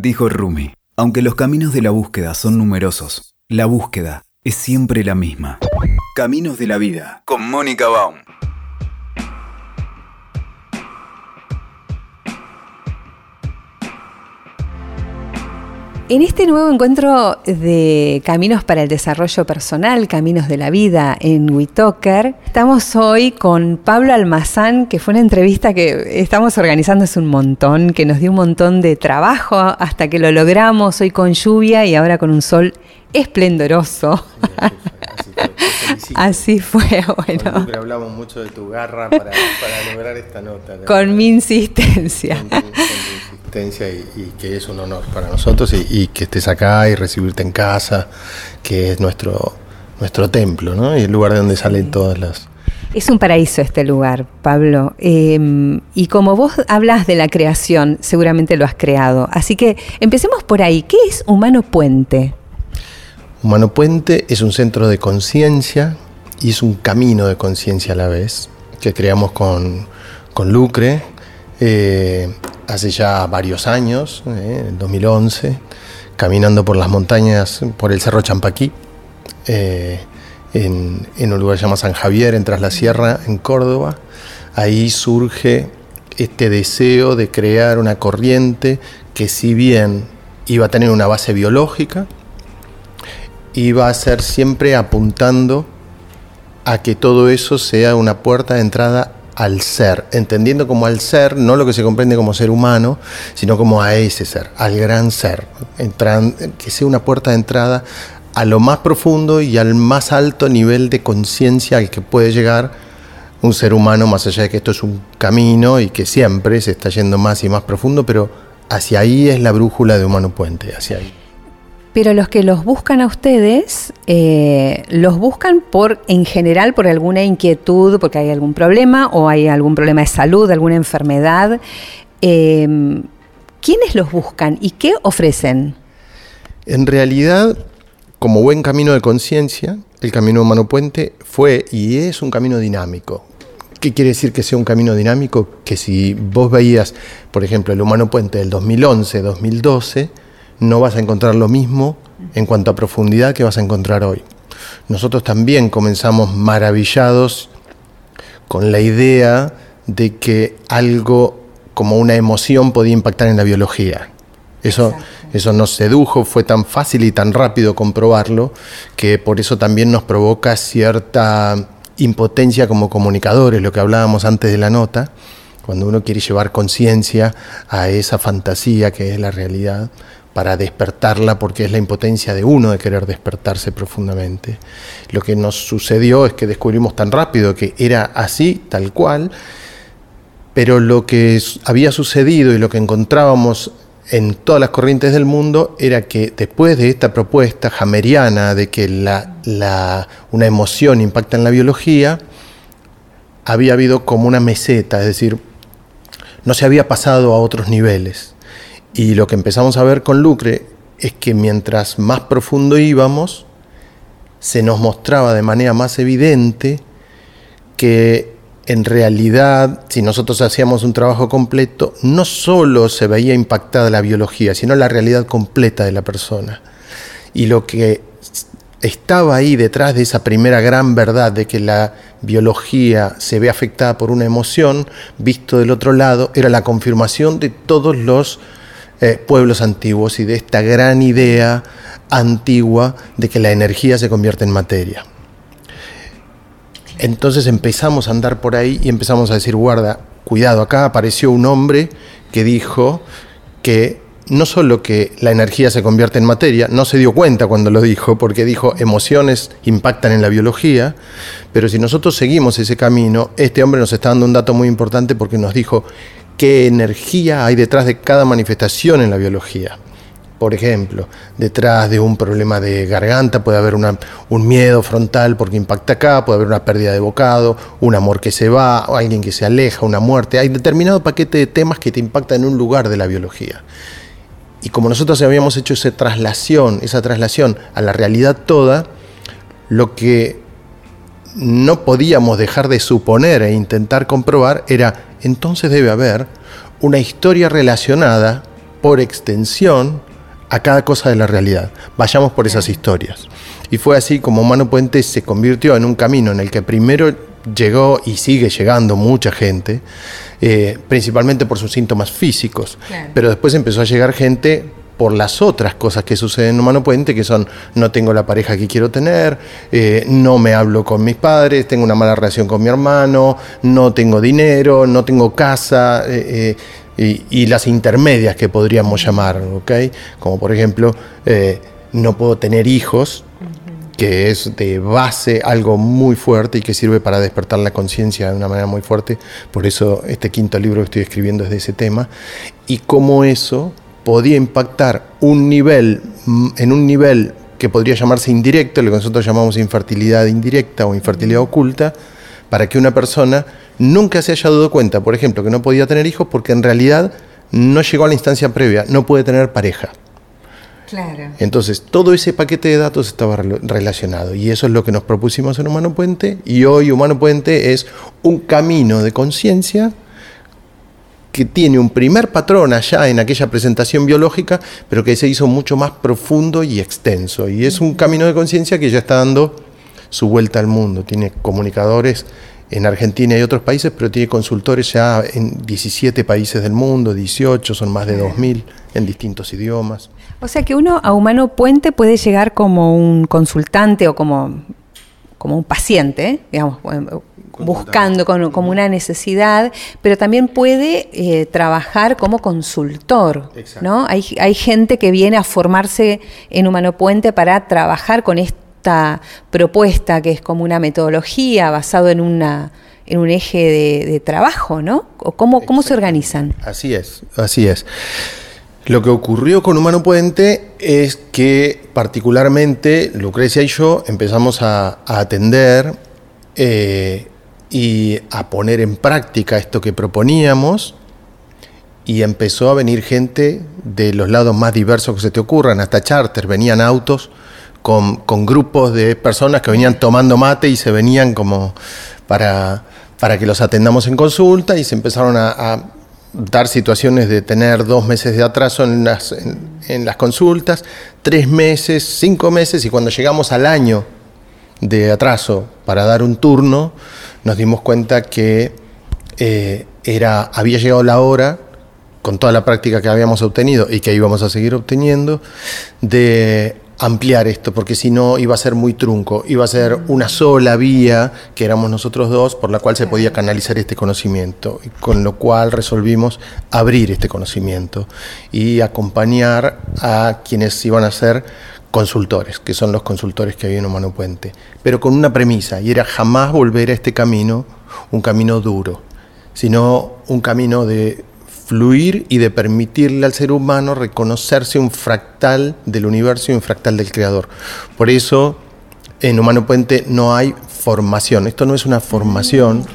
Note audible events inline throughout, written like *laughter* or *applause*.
Dijo Rumi, aunque los caminos de la búsqueda son numerosos, la búsqueda es siempre la misma. Caminos de la vida, con Mónica Baum. En este nuevo encuentro de Caminos para el Desarrollo Personal, Caminos de la Vida en WeToker, estamos hoy con Pablo Almazán, que fue una entrevista que estamos organizando hace un montón, que nos dio un montón de trabajo hasta que lo logramos, hoy con lluvia y ahora con un sol esplendoroso. Así fue, bueno. Siempre hablamos mucho de tu garra para, lograr esta nota. Con mi insistencia. Con, tu, y, que es un honor para nosotros y, que estés acá y recibirte en casa, que es nuestro, nuestro templo, ¿no? Y el lugar de donde salen todas las... Es un paraíso este lugar, Pablo. Em, y como vos hablas de la creación, seguramente lo has creado. Así que empecemos por ahí. ¿Qué es Humano Puente? Humano Puente es un centro de conciencia y es un camino de conciencia a la vez que creamos con, Lucre eh, hace ya varios años, eh, en 2011, caminando por las montañas, por el Cerro Champaquí, eh, en, un lugar llamado San Javier, en Tras la Sierra, en Córdoba. Ahí surge este deseo de crear una corriente que si bien iba a tener una base biológica, iba a ser siempre apuntando a que todo eso sea una puerta de entrada al ser, entendiendo como al ser, no lo que se comprende como ser humano, sino como a ese ser, al gran ser, que sea una puerta de entrada a lo más profundo y al más alto nivel de conciencia al que puede llegar un ser humano, más allá de que esto es un camino y que siempre se está yendo más y más profundo, pero hacia ahí es la brújula de Humano Puente, hacia ahí. Pero los que los buscan a ustedes, eh, los buscan por, en general, por alguna inquietud, porque hay algún problema o hay algún problema de salud, alguna enfermedad. Em, ¿Quiénes los buscan y qué ofrecen? En realidad, como buen camino de conciencia, el camino humano puente fue y es un camino dinámico. ¿Qué quiere decir que sea un camino dinámico? Que si vos veías, por ejemplo, el humano puente del 2011-2012, no vas a encontrar lo mismo en cuanto a profundidad que vas a encontrar hoy. Nosotros también comenzamos maravillados con la idea de que algo como una emoción podía impactar en la biología. Eso, eso nos sedujo, fue tan fácil y tan rápido comprobarlo, que por eso también nos provoca cierta impotencia como comunicadores, lo que hablábamos antes de la nota, cuando uno quiere llevar conciencia a esa fantasía que es la realidad, para despertarla porque es la impotencia de uno de querer despertarse profundamente. Lo que nos sucedió es que descubrimos tan rápido que era así, tal cual, pero lo que había sucedido y lo que encontrábamos en todas las corrientes del mundo era que después de esta propuesta hameriana de que la, una emoción impacta en la biología, había habido como una meseta, es decir, no se había pasado a otros niveles. Y lo que empezamos a ver con Lucre es que mientras más profundo íbamos, se nos mostraba de manera más evidente que en realidad, si nosotros hacíamos un trabajo completo, no solo se veía impactada la biología, sino la realidad completa de la persona. Y lo que estaba ahí detrás de esa primera gran verdad de que la biología se ve afectada por una emoción, visto del otro lado, era la confirmación de todos los eh, pueblos antiguos y de esta gran idea antigua de que la energía se convierte en materia. Entonces empezamos a andar por ahí y empezamos a decir, guarda, cuidado, acá apareció un hombre que dijo que no solo que la energía se convierte en materia, no se dio cuenta cuando lo dijo, porque dijo emociones impactan en la biología, pero si nosotros seguimos ese camino, este hombre nos está dando un dato muy importante porque nos dijo qué energía hay detrás de cada manifestación en la biología. Por ejemplo, detrás de un problema de garganta puede haber un miedo frontal porque impacta acá, puede haber una pérdida de bocado, un amor que se va, alguien que se aleja, una muerte. Hay determinado paquete de temas que te impactan en un lugar de la biología. Y como nosotros habíamos hecho esa traslación, esa traslación a la realidad toda, lo que no podíamos dejar de suponer e intentar comprobar era entonces debe haber una historia relacionada por extensión a cada cosa de la realidad. Vayamos por esas historias. Y fue así como Humano Puente se convirtió en un camino en el que primero llegó y sigue llegando mucha gente, eh, principalmente por sus síntomas físicos, pero después empezó a llegar gente por las otras cosas que suceden en Humano Puente, que son no tengo la pareja que quiero tener, eh, no me hablo con mis padres, tengo una mala relación con mi hermano, no tengo dinero, no tengo casa, eh, y, las intermedias que podríamos llamar, ¿ok? Como por ejemplo, no puedo tener hijos, que es de base algo muy fuerte y que sirve para despertar la conciencia de una manera muy fuerte. Por eso este quinto libro que estoy escribiendo es de ese tema. Y cómo eso podía impactar un nivel, mm, en un nivel que podría llamarse indirecto, lo que nosotros llamamos infertilidad indirecta o infertilidad oculta, para que una persona nunca se haya dado cuenta, por ejemplo, que no podía tener hijos porque en realidad no llegó a la instancia previa, no puede tener pareja. Entonces, todo ese paquete de datos estaba relacionado y eso es lo que nos propusimos en Humano Puente y hoy Humano Puente es un camino de conciencia que tiene un primer patrón allá en aquella presentación biológica, pero que se hizo mucho más profundo y extenso. Y es un camino de conciencia que ya está dando su vuelta al mundo. Tiene comunicadores en Argentina y otros países, pero tiene consultores ya en 17 países del mundo, 18, son más de 2.000 en distintos idiomas. O sea que uno a Humano Puente puede llegar como un consultante o como, como un paciente, digamos, buscando como, una necesidad, pero también puede eh, trabajar como consultor, ¿no? Hay, hay gente que viene a formarse en Humano Puente para trabajar con esto propuesta que es como una metodología basado en una en un eje de, trabajo, ¿no? ¿Cómo, ¿Cómo se organizan? Así es, así es. Lo que ocurrió con Humano Puente es que particularmente Lucrecia y yo empezamos a, atender eh, y a poner en práctica esto que proponíamos y empezó a venir gente de los lados más diversos que se te ocurran, hasta charter, venían autos con, grupos de personas que venían tomando mate y se venían como para, para que los atendamos en consulta y se empezaron a, dar situaciones de tener dos meses de atraso en las, en, las consultas, tres meses, cinco meses y cuando llegamos al año de atraso para dar un turno, nos dimos cuenta que eh, era, había llegado la hora, con toda la práctica que habíamos obtenido y que íbamos a seguir obteniendo, de ampliar esto, porque si no iba a ser muy trunco, iba a ser una sola vía, que éramos nosotros dos, por la cual se podía canalizar este conocimiento, con lo cual resolvimos abrir este conocimiento y acompañar a quienes iban a ser consultores, que son los consultores que hay en Humano Puente, pero con una premisa, y era jamás volver a este camino, un camino duro, sino un camino de fluir y de permitirle al ser humano reconocerse un fractal del universo y un fractal del creador. Por eso en Humano Puente no hay formación. Esto no es una formación.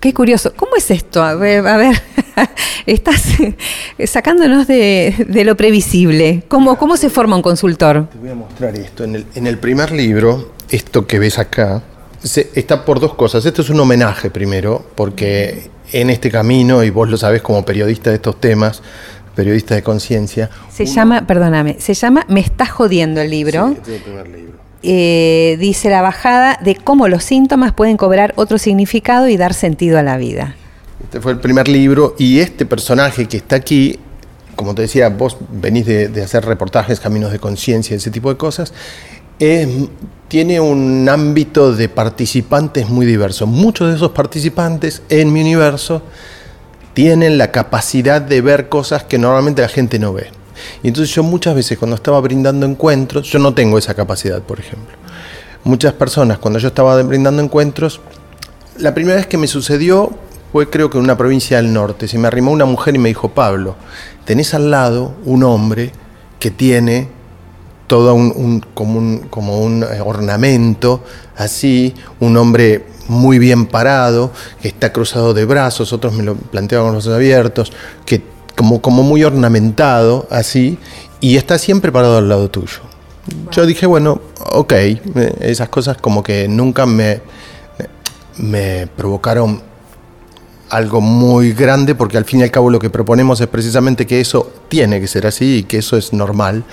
Qué, curioso. ¿Cómo es esto? A ver, *laughs* estás sacándonos de, lo previsible. ¿Cómo, ¿Cómo se forma un consultor? Te voy a mostrar esto. En el, en el primer libro, esto que ves acá, está por dos cosas. Esto es un homenaje primero, porque en este camino, y vos lo sabés como periodista de estos temas, periodista de conciencia. Se llama, perdóname, se llama Me está jodiendo el libro. Sí, este es el primer libro. Eh, dice la bajada de cómo los síntomas pueden cobrar otro significado y dar sentido a la vida. Este fue el primer libro y este personaje que está aquí, como te decía, vos venís de, hacer reportajes, caminos de conciencia, ese tipo de cosas, tiene un ámbito de participantes muy diverso. Muchos de esos participantes en mi universo tienen la capacidad de ver cosas que normalmente la gente no ve. Y entonces yo muchas veces cuando estaba brindando encuentros, yo no tengo esa capacidad, por ejemplo. Muchas personas cuando yo estaba brindando encuentros, la primera vez que me sucedió fue creo que en una provincia del norte. Se me arrimó una mujer y me dijo, Pablo, tenés al lado un hombre que tiene todo un, como, un, como un eh, ornamento, así, un hombre muy bien parado, que está cruzado de brazos, otros me lo planteaban con los abiertos, que como, como muy ornamentado, así, y está siempre parado al lado tuyo. Yo dije, bueno, ok, esas cosas como que nunca me, me provocaron algo muy grande, porque al fin y al cabo lo que proponemos es precisamente que eso tiene que ser así y que eso es normal.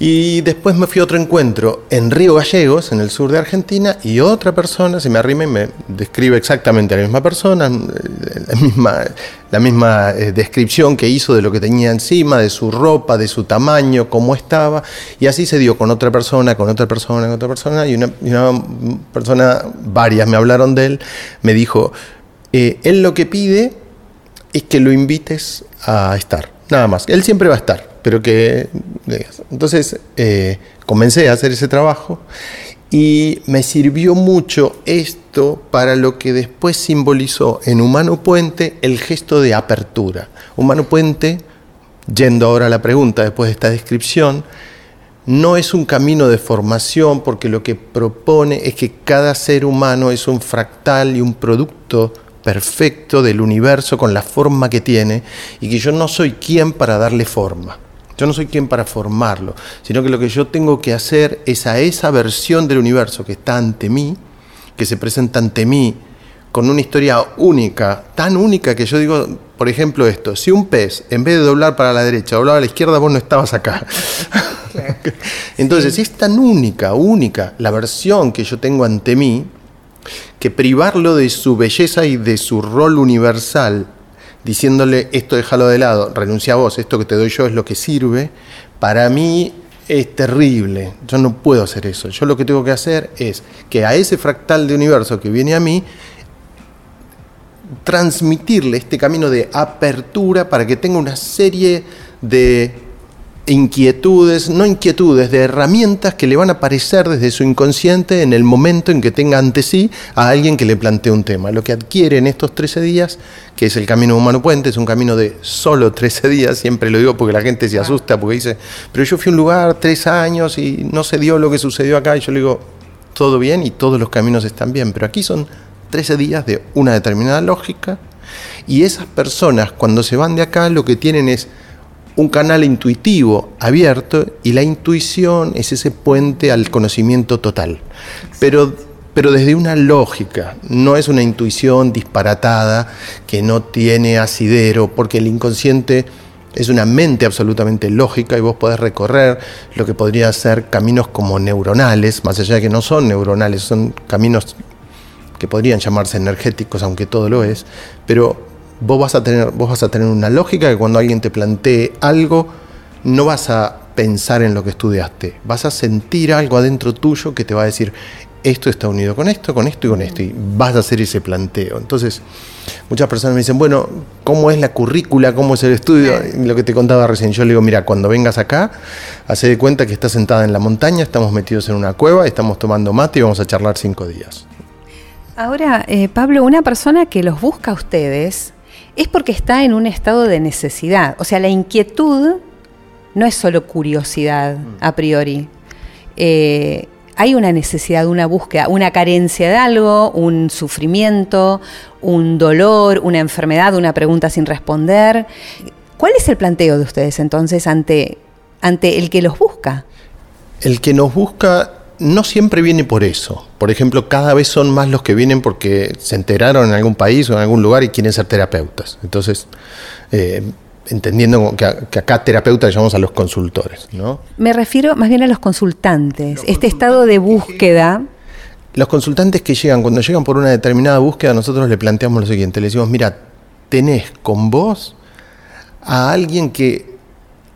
Y después me fui a otro encuentro en Río Gallegos, en el sur de Argentina, y otra persona se me arrima y me describe exactamente a la misma persona, eh, la misma, la misma eh, descripción que hizo de lo que tenía encima, de su ropa, de su tamaño, cómo estaba, y así se dio con otra persona, con otra persona, con otra persona, y una, persona, varias me hablaron de él, me dijo, eh, él lo que pide es que lo invites a estar, nada más, él siempre va a estar pero que... Entonces eh, comencé a hacer ese trabajo y me sirvió mucho esto para lo que después simbolizó en Humano Puente el gesto de apertura. Humano Puente, yendo ahora a la pregunta después de esta descripción, no es un camino de formación porque lo que propone es que cada ser humano es un fractal y un producto perfecto del universo con la forma que tiene y que yo no soy quien para darle forma. Yo no soy quien para formarlo, sino que lo que yo tengo que hacer es a esa versión del universo que está ante mí, que se presenta ante mí con una historia única, tan única que yo digo, por ejemplo, esto, si un pez, en vez de doblar para la derecha, doblaba a la izquierda, vos no estabas acá. *laughs* Entonces, es tan única, única la versión que yo tengo ante mí, que privarlo de su belleza y de su rol universal diciéndole esto déjalo de lado, renuncia a vos, esto que te doy yo es lo que sirve, para mí es terrible. Yo no puedo hacer eso. Yo lo que tengo que hacer es que a ese fractal de universo que viene a mí, transmitirle este camino de apertura para que tenga una serie de inquietudes, no inquietudes, de herramientas que le van a aparecer desde su inconsciente en el momento en que tenga ante sí a alguien que le plantee un tema. Lo que adquiere en estos 13 días, que es el camino humano puente, es un camino de solo 13 días, siempre lo digo porque la gente se asusta, porque dice, pero yo fui a un lugar tres años y no se dio lo que sucedió acá, y yo le digo, todo bien y todos los caminos están bien, pero aquí son 13 días de una determinada lógica, y esas personas cuando se van de acá lo que tienen es un canal intuitivo abierto y la intuición es ese puente al conocimiento total. Pero, pero desde una lógica, no es una intuición disparatada que no tiene asidero, porque el inconsciente es una mente absolutamente lógica y vos podés recorrer lo que podría ser caminos como neuronales, más allá de que no son neuronales, son caminos que podrían llamarse energéticos, aunque todo lo es, pero vos vas a tener, vos vas a tener una lógica que cuando alguien te plantee algo, no vas a pensar en lo que estudiaste, vas a sentir algo adentro tuyo que te va a decir, esto está unido con esto, con esto y con esto, y vas a hacer ese planteo. Entonces, muchas personas me dicen, bueno, ¿cómo es la currícula? ¿Cómo es el estudio? lo que te contaba recién, yo le digo, mira, cuando vengas acá, hace de cuenta que estás sentada en la montaña, estamos metidos en una cueva, estamos tomando mate y vamos a charlar cinco días. Ahora, eh, Pablo, una persona que los busca a ustedes, es porque está en un estado de necesidad. O sea, la inquietud no es solo curiosidad mm. a priori. Eh, hay una necesidad, una búsqueda, una carencia de algo, un sufrimiento, un dolor, una enfermedad, una pregunta sin responder. ¿Cuál es el planteo de ustedes entonces ante, ante el que los busca? El que nos busca no siempre viene por eso. Por ejemplo, cada vez son más los que vienen porque se enteraron en algún país o en algún lugar y quieren ser terapeutas. Entonces, eh, entendiendo que, acá terapeutas llamamos a los consultores. ¿no? Me refiero más bien a los consultantes. este estado de búsqueda. Los consultantes que llegan, cuando llegan por una determinada búsqueda, nosotros le planteamos lo siguiente, le decimos, mira, tenés con vos a alguien que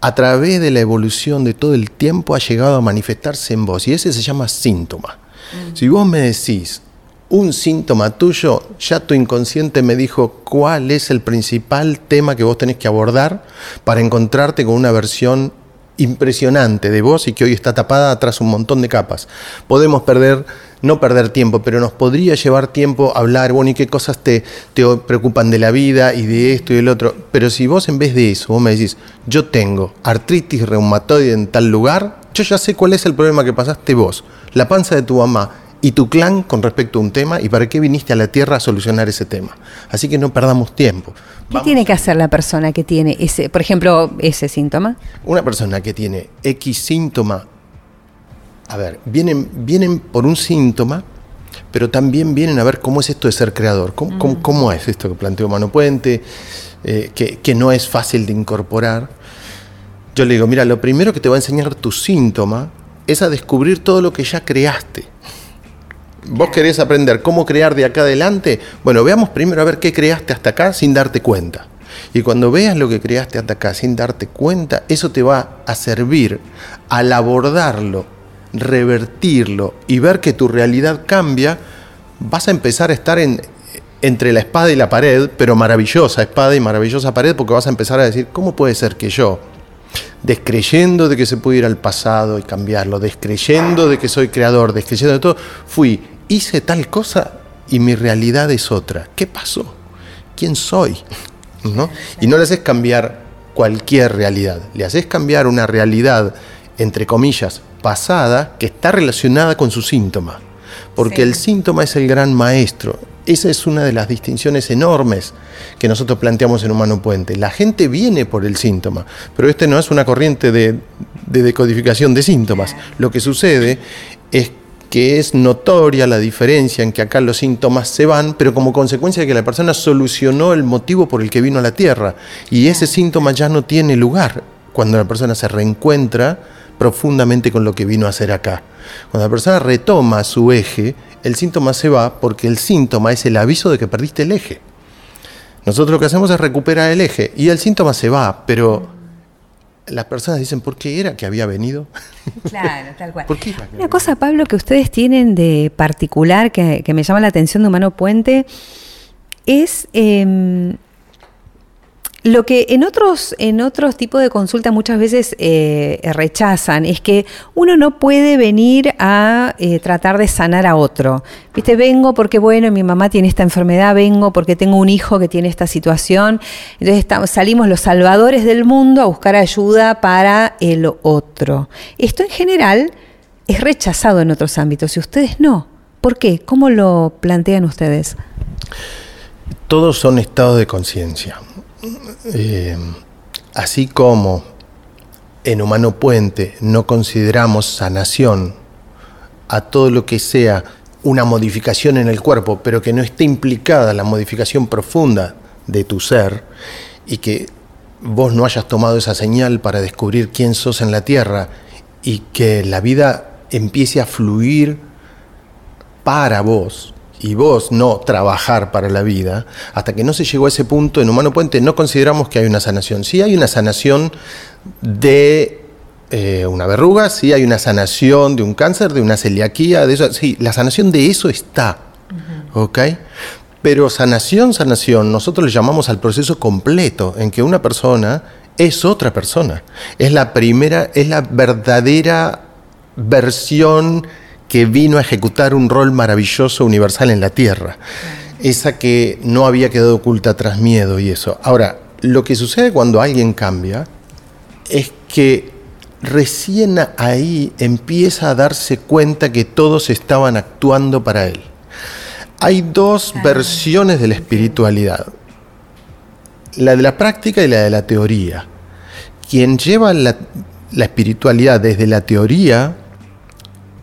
a través de la evolución de todo el tiempo ha llegado a manifestarse en vos y ese se llama síntoma. Mm. Si vos me decís un síntoma tuyo, ya tu inconsciente me dijo cuál es el principal tema que vos tenés que abordar para encontrarte con una versión impresionante de vos y que hoy está tapada tras un montón de capas. Podemos perder, no perder tiempo, pero nos podría llevar tiempo hablar, bueno, y qué cosas te, te preocupan de la vida y de esto y del otro. Pero si vos en vez de eso, vos me decís, yo tengo artritis reumatoide en tal lugar, yo ya sé cuál es el problema que pasaste vos. La panza de tu mamá y tu clan con respecto a un tema y para qué viniste a la Tierra a solucionar ese tema. Así que no perdamos tiempo. ¿Qué tiene que hacer la persona que tiene ese, por ejemplo, ese síntoma? Una persona que tiene X síntoma, a ver, vienen, vienen por un síntoma, pero también vienen a ver cómo es esto de ser creador, cómo, es esto que planteó Mano Puente, eh, que, no es fácil de incorporar. Yo le digo, mira, lo primero que te va a enseñar tu síntoma es a descubrir todo lo que ya creaste. ¿Vos querés aprender cómo crear de acá adelante? Bueno, veamos primero a ver qué creaste hasta acá sin darte cuenta. Y cuando veas lo que creaste hasta acá sin darte cuenta, eso te va a servir al abordarlo, revertirlo y ver que tu realidad cambia, vas a empezar a estar en, entre la espada y la pared, pero maravillosa espada y maravillosa pared, porque vas a empezar a decir, ¿cómo puede ser que yo, descreyendo de que se puede ir al pasado y cambiarlo, descreyendo de que soy creador, descreyendo de todo, fui, hice tal cosa y mi realidad es otra? ¿Qué pasó? ¿Quién soy? Y no le haces cambiar cualquier realidad, le haces cambiar una realidad, entre comillas, pasada, que está relacionada con su síntoma. Porque el síntoma es el gran maestro. Esa es una de las distinciones enormes que nosotros planteamos en Humano Puente. La gente viene por el síntoma, pero este no es una corriente de, de decodificación de síntomas. Lo que sucede es que es notoria la diferencia en que acá los síntomas se van, pero como consecuencia de que la persona solucionó el motivo por el que vino a la Tierra. Y ese síntoma ya no tiene lugar cuando la persona se reencuentra profundamente con lo que vino a hacer acá. Cuando la persona retoma su eje, el síntoma se va porque el síntoma es el aviso de que perdiste el eje. Nosotros lo que hacemos es recuperar el eje y el síntoma se va, pero las personas dicen, ¿por qué era que había venido? *laughs* Claro, tal cual. Una cosa, Pablo, que ustedes tienen de particular que, me llama la atención de Humano Puente es em, lo que en otros, en otros tipos de consulta muchas veces eh, rechazan es que uno no puede venir a eh, tratar de sanar a otro. Viste, vengo porque, bueno, mi mamá tiene esta enfermedad, vengo porque tengo un hijo que tiene esta situación. Entonces salimos los salvadores del mundo a buscar ayuda para el otro. Esto en general es rechazado en otros ámbitos y ustedes no. ¿Por qué? ¿Cómo lo plantean ustedes? Todos son estados de conciencia. Eh, así como en Humano Puente no consideramos sanación a todo lo que sea una modificación en el cuerpo, pero que no esté implicada la modificación profunda de tu ser y que vos no hayas tomado esa señal para descubrir quién sos en la tierra y que la vida empiece a fluir para vos, y vos no trabajar para la vida, hasta que no se llegó a ese punto en Humano Puente, no consideramos que hay una sanación. Sí hay una sanación de eh, una verruga, sí hay una sanación de un cáncer, de una celiaquía, de eso, sí, la sanación de eso está, ¿ok? Pero sanación, sanación, nosotros le llamamos al proceso completo, en que una persona es otra persona, es la primera, es la verdadera versión que vino a ejecutar un rol maravilloso universal en la Tierra. Esa que no había quedado oculta tras miedo y eso. Ahora, lo que sucede cuando alguien cambia es que recién ahí empieza a darse cuenta que todos estaban actuando para él. Hay dos versiones de la espiritualidad, la de la práctica y la de la teoría. Quien lleva la, la espiritualidad desde la teoría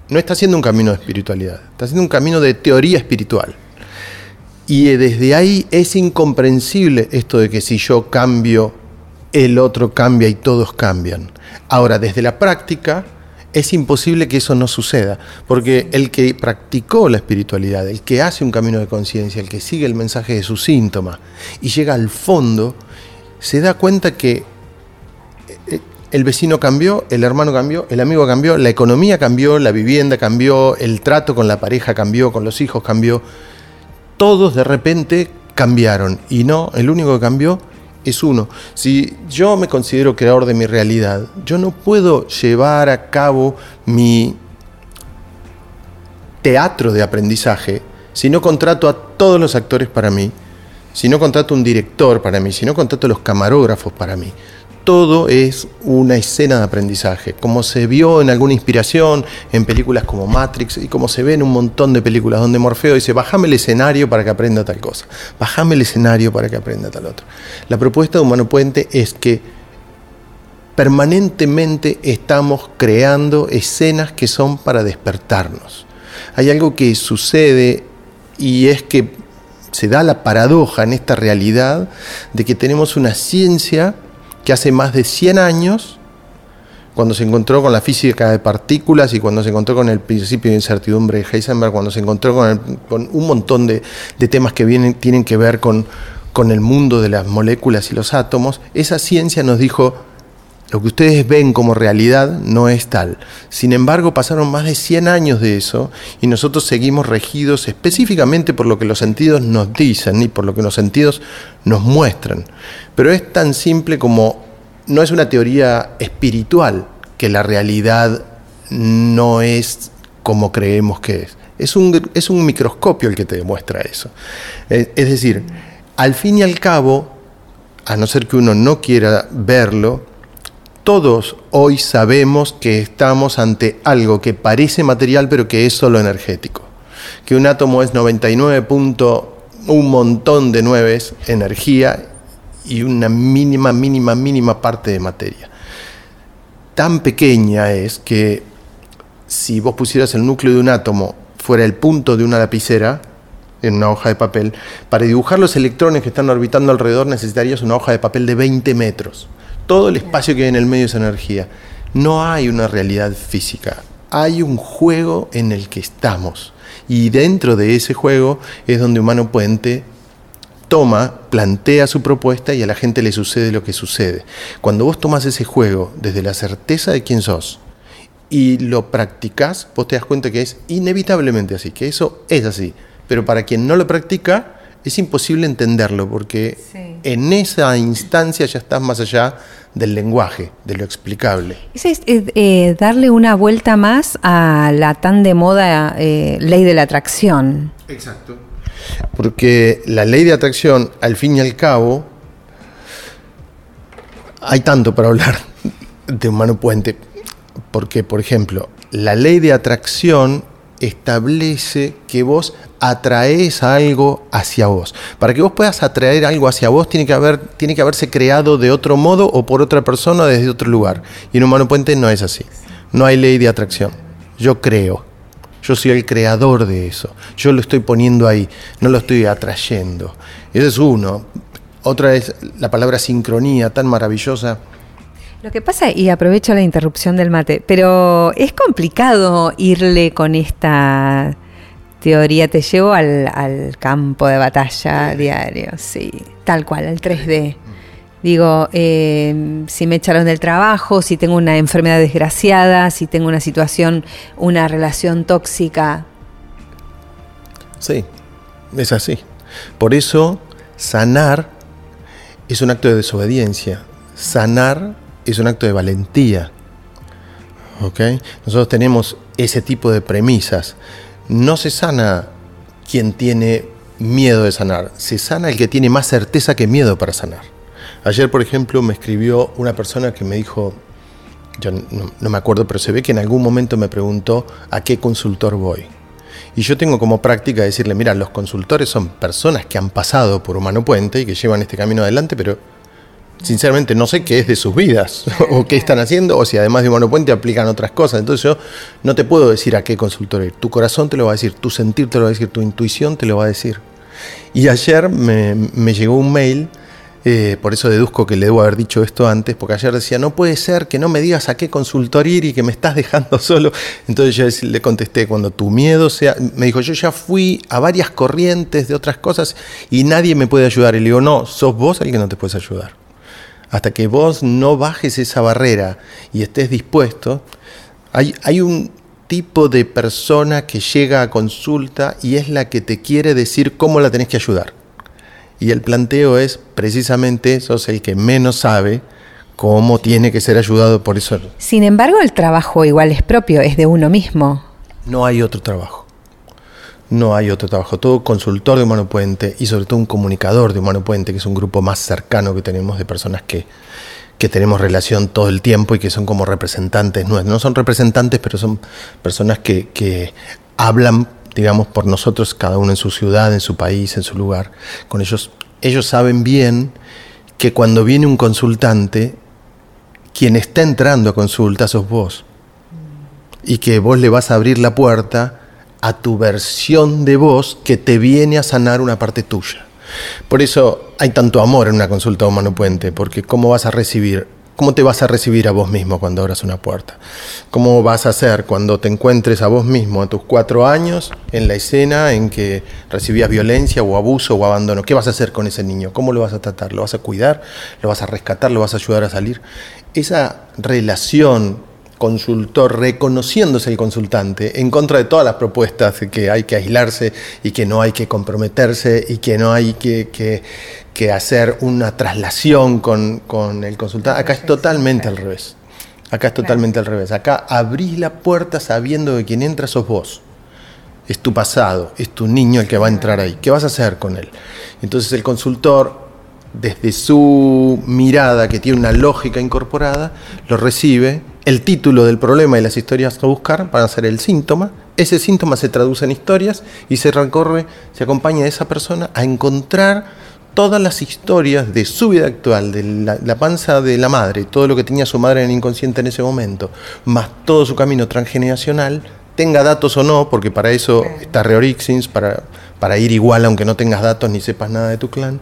no está haciendo un camino de espiritualidad, está haciendo un camino de teoría espiritual. Y desde ahí es incomprensible esto de que si yo cambio, el otro cambia y todos cambian. Ahora, desde la práctica, es imposible que eso no suceda, porque el que practicó la espiritualidad, el que hace un camino de conciencia, el que sigue el mensaje de su síntoma y llega al fondo, se da cuenta que eh, el vecino cambió, el hermano cambió, el amigo cambió, la economía cambió, la vivienda cambió, el trato con la pareja cambió, con los hijos cambió. Todos de repente cambiaron y no, el único que cambió es uno. Si yo me considero creador de mi realidad, yo no puedo llevar a cabo mi teatro de aprendizaje si no contrato a todos los actores para mí, si no contrato un director para mí, si no contrato a los camarógrafos para mí todo es una escena de aprendizaje, como se vio en alguna inspiración en películas como Matrix y como se ve en un montón de películas donde Morfeo dice, bájame el escenario para que aprenda tal cosa, bájame el escenario para que aprenda tal otro. La propuesta de Humano Puente es que permanentemente estamos creando escenas que son para despertarnos. hay algo que sucede y es que se da la paradoja en esta realidad de que tenemos una ciencia que hace más de 100 años, cuando se encontró con la física de partículas y cuando se encontró con el principio de incertidumbre de Heisenberg, cuando se encontró con, un montón de, temas que tienen que ver con el mundo de las moléculas y los átomos, esa ciencia nos dijo, lo que ustedes ven como realidad no es tal. Sin embargo, pasaron más de 100 años de eso y nosotros seguimos regidos específicamente por lo que los sentidos nos dicen y por lo que los sentidos nos muestran. Pero es tan simple como, no es una teoría espiritual que la realidad no es como creemos que es. Es un, es un microscopio el que te demuestra eso. Es decir, al fin y al cabo, a no ser que uno no quiera verlo, todos hoy sabemos que estamos ante algo que parece material pero que es solo energético. Que un átomo es 99. un montón de nueves energía y una mínima, mínima, mínima parte de materia. Tan pequeña es que si vos pusieras el núcleo de un átomo fuera el punto de una lapicera, en una hoja de papel, para dibujar los electrones que están orbitando alrededor necesitarías una hoja de papel de 20 metros todo el espacio que hay en el medio es energía. No hay una realidad física, hay un juego en el que estamos. Y dentro de ese juego es donde Humano Puente toma, plantea su propuesta y a la gente le sucede lo que sucede. Cuando vos tomas ese juego desde la certeza de quién sos y lo practicás, vos te das cuenta que es inevitablemente así, que eso es así. Pero para quien no lo practica, es imposible entenderlo porque en esa instancia ya estás más allá del lenguaje, de lo explicable. Es, es eh, darle una vuelta más a la tan de moda eh, ley de la atracción. Exacto. Porque la ley de atracción, al fin y al cabo, hay tanto para hablar de humano puente. Porque, por ejemplo, la ley de atracción establece que vos atraes algo hacia vos. Para que vos puedas atraer algo hacia vos tiene que, haber, tiene que haberse creado de otro modo o por otra persona desde otro lugar. Y en Humano Puente no es así. No hay ley de atracción. Yo creo. Yo soy el creador de eso. Yo lo estoy poniendo ahí. No lo estoy atrayendo. Ese es uno. Otra es la palabra sincronía tan maravillosa lo que pasa, y aprovecho la interrupción del mate, pero es complicado irle con esta teoría, te llevo al, campo de batalla diario, sí, tal cual, al 3D. Digo, em, si me echaron del trabajo, si tengo una enfermedad desgraciada, si tengo una situación, una relación tóxica. Sí, es así. Por eso, sanar es un acto de desobediencia. Sanar es un acto de valentía. Nosotros tenemos ese tipo de premisas. No se sana quien tiene miedo de sanar, se sana el que tiene más certeza que miedo para sanar. Ayer, por ejemplo, me escribió una persona que me dijo, yo no, me acuerdo, pero se ve que en algún momento me preguntó a qué consultor voy. Y yo tengo como práctica decirle, mira, los consultores son personas que han pasado por Humano Puente y que llevan este camino adelante, pero sinceramente no sé qué es de sus vidas *laughs* o qué están haciendo o si además de monopuente aplican otras cosas. Entonces yo no te puedo decir a qué consultor ir. Tu corazón te lo va a decir, tu sentir te lo va a decir, tu intuición te lo va a decir. Y ayer me, llegó un mail, eh, por eso deduzco que le debo haber dicho esto antes, porque ayer decía, no puede ser que no me digas a qué consultor ir y que me estás *laughs* dejando solo. Entonces yo le contesté, cuando tu miedo sea, me dijo, yo ya fui a varias corrientes de otras cosas y nadie me puede ayudar. Y le digo, no, sos vos el que no te puedes ayudar hasta que vos no bajes esa barrera y estés dispuesto, hay, hay un tipo de persona que llega a consulta y es la que te quiere decir cómo la tenés que ayudar. Y el planteo es precisamente, sos el que menos sabe cómo tiene que ser ayudado por eso. Sin embargo, el trabajo igual es propio, es de uno mismo. No hay otro trabajo no hay otro trabajo. Todo consultor de Humano Puente y sobre todo un comunicador de Humano Puente, que es un grupo más cercano que tenemos de personas que, tenemos relación todo el tiempo y que son como representantes nuestros. No son representantes, pero son personas que, hablan, digamos, por nosotros, cada uno en su ciudad, en su país, en su lugar. Con ellos, ellos saben bien que cuando viene un consultante, quien está entrando a consulta sos vos. Y que vos le vas a abrir la puerta a tu versión de vos que te viene a sanar una parte tuya. Por eso hay tanto amor en una consulta humano puente, porque ¿cómo vas a recibir ¿Cómo te vas a recibir a vos mismo cuando abras una puerta? ¿Cómo vas a hacer cuando te encuentres a vos mismo a tus cuatro años en la escena en que recibías violencia o abuso o abandono? ¿Qué vas a hacer con ese niño? ¿Cómo lo vas a tratar? ¿Lo vas a cuidar? ¿Lo vas a rescatar? ¿Lo vas a ayudar a salir? Esa relación consultor reconociéndose el consultante en contra de todas las propuestas de que hay que aislarse y que no hay que comprometerse y que no hay que, hacer una traslación con, el consultante. Acá es totalmente al revés. Acá es totalmente al revés. Acá abrís la puerta sabiendo que quien entra sos vos. Es tu pasado, es tu niño el que va a entrar ahí. ¿Qué vas a hacer con él? Entonces el consultor desde su mirada, que tiene una lógica incorporada, lo recibe. El título del problema y las historias a buscar van a ser el síntoma. Ese síntoma se traduce en historias y se recorre, se acompaña a esa persona a encontrar todas las historias de su vida actual, de la, panza de la madre, todo lo que tenía su madre en el inconsciente en ese momento, más todo su camino transgeneracional, tenga datos o no, porque para eso está Reorixins, para, para ir igual aunque no tengas datos ni sepas nada de tu clan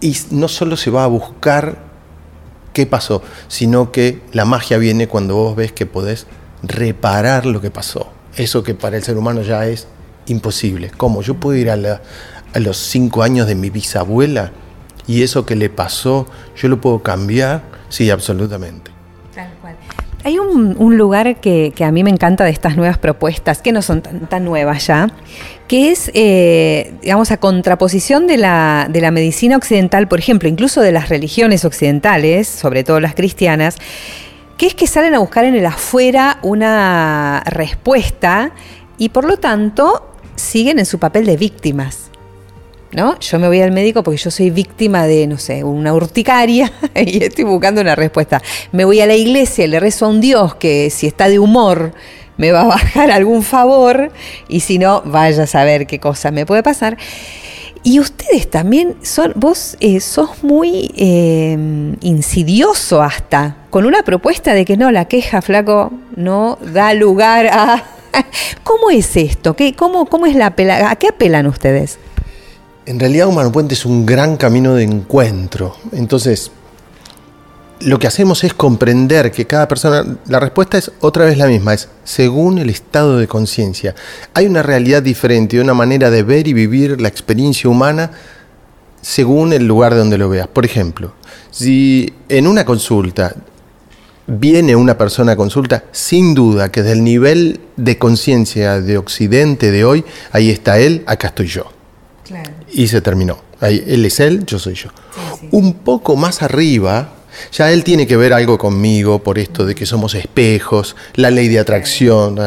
y no solo se va a buscar qué pasó, sino que la magia viene cuando vos ves que podés reparar lo que pasó. Eso que para el ser humano ya es imposible. ¿Cómo? Yo puedo ir a, a los cinco años de mi bisabuela y eso que le pasó, yo lo puedo cambiar. Sí, absolutamente. Hay un, lugar que, a mí me encanta de estas nuevas propuestas, que no son tan, nuevas ya, que es, eh, digamos, a contraposición de la, de la medicina occidental, por ejemplo, incluso de las religiones occidentales, sobre todo las cristianas, que es que salen a buscar en el afuera una respuesta y por lo tanto siguen en su papel de víctimas. ¿No? Yo me voy al médico porque yo soy víctima de, no sé, una urticaria *laughs* y estoy buscando una respuesta. Me voy a la iglesia, le rezo a un Dios que si está de humor me va a *laughs* bajar algún favor y si no, vaya a saber qué cosa me puede pasar. Y ustedes también son, vos eh, sos muy em, insidioso hasta, con una propuesta de que no, la queja, flaco, no da lugar a... *laughs* ¿Cómo es esto? ¿Qué, cómo, ¿Cómo es la ¿A qué apelan ustedes? En realidad Humano Puente es un gran camino de encuentro. Entonces, lo que hacemos es comprender que cada persona, la respuesta es otra vez la misma, es según el estado de conciencia. Hay una realidad diferente, una manera de ver y vivir la experiencia humana según el lugar de donde lo veas. Por ejemplo, si en una consulta viene una persona a consulta, sin duda que del nivel de conciencia de Occidente de hoy, ahí está él, acá estoy yo. Y se terminó. Ahí, él es él, yo soy yo. Un poco más arriba, ya él tiene que ver algo conmigo por esto de que somos espejos, la ley de atracción.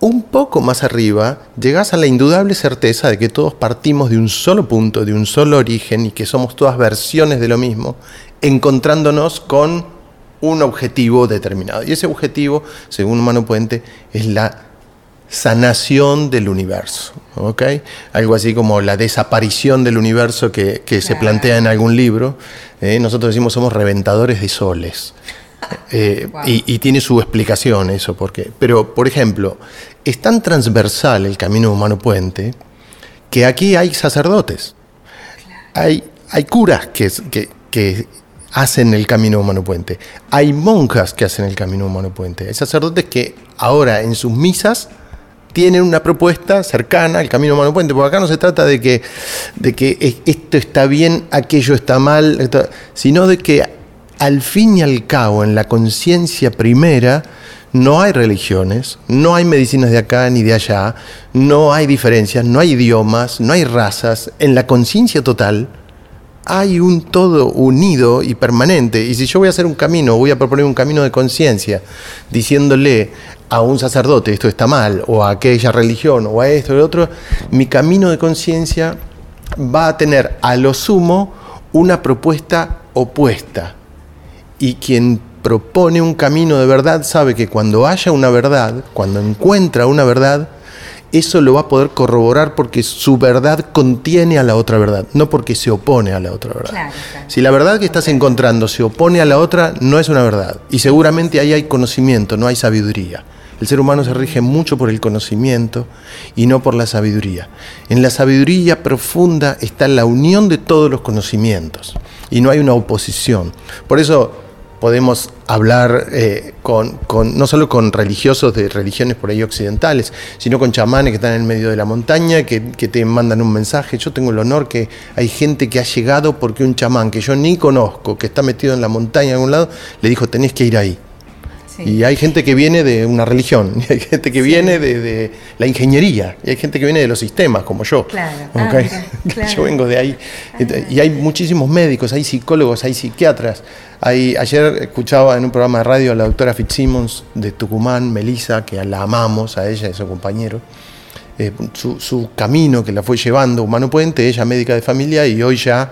Un poco más arriba, llegas a la indudable certeza de que todos partimos de un solo punto, de un solo origen y que somos todas versiones de lo mismo, encontrándonos con un objetivo determinado. Y ese objetivo, según Humano Puente, es la sanación del universo. ¿ok? Algo así como la desaparición del universo que, se plantea en algún libro. ¿eh? nosotros decimos somos reventadores de soles. *laughs* Eh, y, tiene su explicación eso, porque. Pero, por ejemplo, es tan transversal el camino humano puente que aquí hay sacerdotes. Hay, hay curas que, que, que hacen el camino humano puente. Hay monjas que hacen el camino humano puente. Hay sacerdotes que ahora en sus misas tienen una propuesta cercana al camino humano puente, porque acá no se trata de que, de que esto está bien, aquello está mal, sino de que al fin y al cabo, en la conciencia primera, no hay religiones, no hay medicinas de acá ni de allá, no hay diferencias, no hay idiomas, no hay razas. En la conciencia total hay un todo unido y permanente. Y si yo voy a hacer un camino, voy a proponer un camino de conciencia, diciéndole a un sacerdote esto está mal, o a aquella religión, o a esto o lo otro, mi camino de conciencia va a tener a lo sumo una propuesta opuesta. Y quien propone un camino de verdad sabe que cuando haya una verdad, cuando encuentra una verdad, eso lo va a poder corroborar porque su verdad contiene a la otra verdad, no porque se opone a la otra verdad. Si la verdad que estás encontrando se opone a la otra, no es una verdad. Y seguramente ahí hay conocimiento, no hay sabiduría. El ser humano se rige mucho por el conocimiento y no por la sabiduría. En la sabiduría profunda está la unión de todos los conocimientos y no hay una oposición. Por eso podemos hablar eh, con, no solo con religiosos de religiones por ahí occidentales, sino con chamanes que están en el medio de la montaña, que, te mandan un mensaje. Yo tengo el honor que hay gente que ha llegado porque un chamán que yo ni conozco, que está metido en la montaña en algún lado, le dijo, tenés que ir ahí. Y hay gente que viene de una religión, *laughs* y hay gente que viene de, la ingeniería, y hay gente que viene de los sistemas, como yo. Claro. Ah, *laughs* *laughs* yo vengo de ahí. Ah. Y hay muchísimos médicos, hay psicólogos, hay psiquiatras. Hay, ayer escuchaba en un programa de radio a la doctora Fitzsimmons de Tucumán, Melissa, que la amamos, a ella y a su compañero. Eh, su, camino que la fue llevando Humano Puente, ella médica de familia y hoy ya,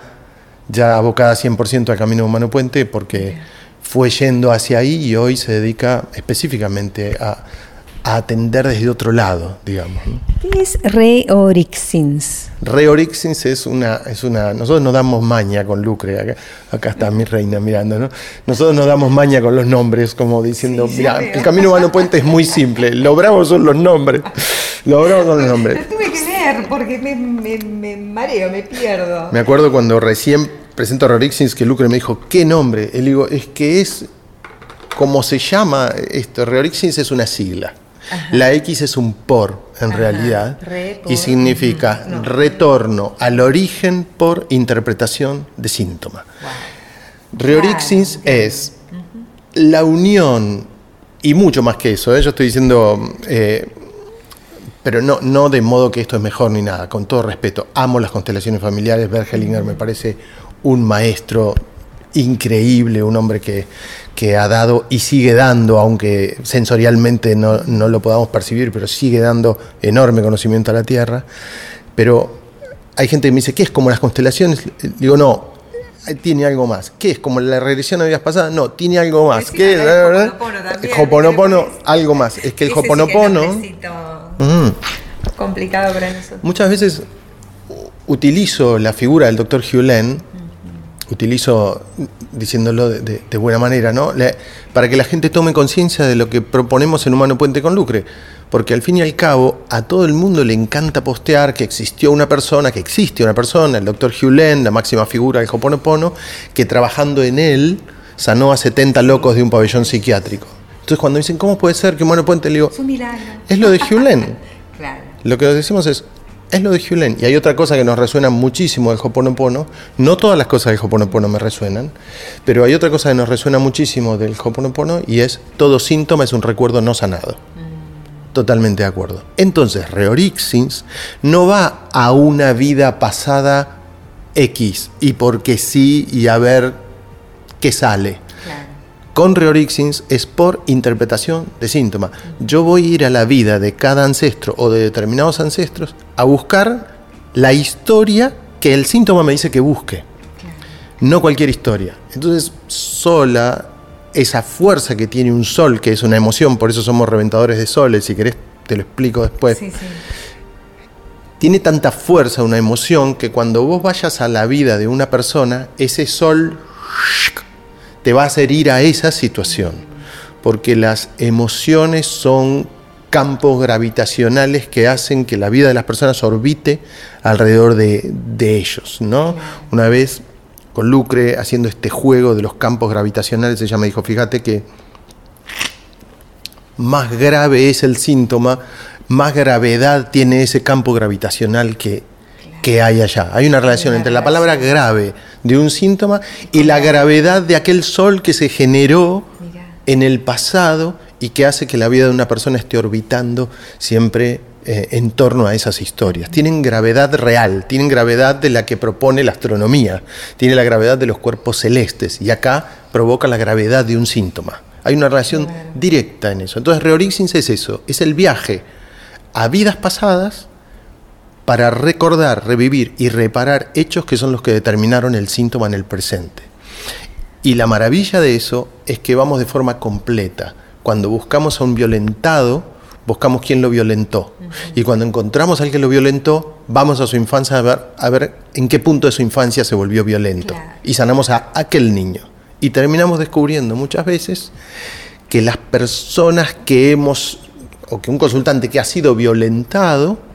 ya abocada 100% al camino Humano Puente porque fue yendo hacia ahí y hoy se dedica específicamente a, atender desde otro lado, digamos. ¿Qué es Reorixins? Reorixins es una, es una. Nosotros nos damos maña con Lucre, acá, está mi reina mirando, ¿no? Nosotros nos damos maña con los nombres, como diciendo, mira, el camino humano puente es muy simple, lo bravo son los nombres. Lo bravo son los nombres. Lo tuve que leer porque me, me mareo, me pierdo. Me acuerdo cuando recién presento a Rorixins que Lucre me dijo, ¿qué nombre? Él digo, es que es como se llama esto. Reorixins es una sigla. La X es un por, en realidad, y significa retorno al origen por interpretación de síntoma. Reorixins es la unión, y mucho más que eso, ¿eh? yo estoy diciendo, eh, pero no, no de modo que esto es mejor ni nada, con todo respeto, amo las constelaciones familiares, Bergelinger me parece un maestro increíble, un hombre que, ha dado y sigue dando, aunque sensorialmente no, lo podamos percibir, pero sigue dando enorme conocimiento a la Tierra. Pero hay gente que me dice, ¿qué es como las constelaciones? Digo, no, tiene algo más. ¿Qué es como la regresión a vidas pasadas? No, tiene algo más. ¿Qué? El Hoponopono, algo más. Es que el Hoponopono... Mm. complicado para nosotros. Muchas veces utilizo la figura del doctor Hugh utilizo diciéndolo de, buena manera, ¿no? para que la gente tome conciencia de lo que proponemos en Humano Puente con Lucre. Porque al fin y al cabo, a todo el mundo le encanta postear que existió una persona, que existe una persona, el doctor Hugh Len, la máxima figura del Hoponopono, que trabajando en él sanó a 70 locos de un pabellón psiquiátrico. Entonces, cuando dicen, ¿cómo puede ser que Humano Puente le digo, es, un milagro. es lo de Hugh Len. *laughs* claro. Lo que decimos es, es lo de Hulen. Y hay otra cosa que nos resuena muchísimo del Hoponopono. No todas las cosas del Hoponopono me resuenan, pero hay otra cosa que nos resuena muchísimo del Hoponopono y es todo síntoma es un recuerdo no sanado. Mm. Totalmente de acuerdo. Entonces, Reorixins no va a una vida pasada X y porque sí y a ver qué sale con Reorixins es por interpretación de síntoma. Yo voy a ir a la vida de cada ancestro o de determinados ancestros a buscar la historia que el síntoma me dice que busque. No cualquier historia. Entonces, sola, esa fuerza que tiene un sol, que es una emoción, por eso somos reventadores de soles, si querés te lo explico después. Tiene tanta fuerza una emoción que cuando vos vayas a la vida de una persona, ese sol te va a hacer a esa situación, porque las emociones son campos gravitacionales que hacen que la vida de las personas orbite alrededor de, ellos, ¿no? Una vez con Lucre haciendo este juego de los campos gravitacionales, ella me dijo, fíjate que más grave es el síntoma, más gravedad tiene ese campo gravitacional que, que hay allá. Hay una relación entre la palabra grave de un síntoma y la gravedad de aquel sol que se generó en el pasado y que hace que la vida de una persona esté orbitando siempre eh, en torno a esas historias. Tienen gravedad real, tienen gravedad de la que propone la astronomía, tiene la gravedad de los cuerpos celestes y acá provoca la gravedad de un síntoma. Hay una relación directa en eso. Entonces, Reorixins es eso, es el viaje a vidas pasadas para recordar, revivir y reparar hechos que son los que determinaron el síntoma en el presente. Y la maravilla de eso es que vamos de forma completa. Cuando buscamos a un violentado, buscamos quién lo violentó. Y cuando encontramos al que lo violentó, vamos a su infancia a ver, a ver en qué punto de su infancia se volvió violento. Y sanamos a aquel niño. Y terminamos descubriendo muchas veces que las personas que hemos o que un consultante que ha sido violentado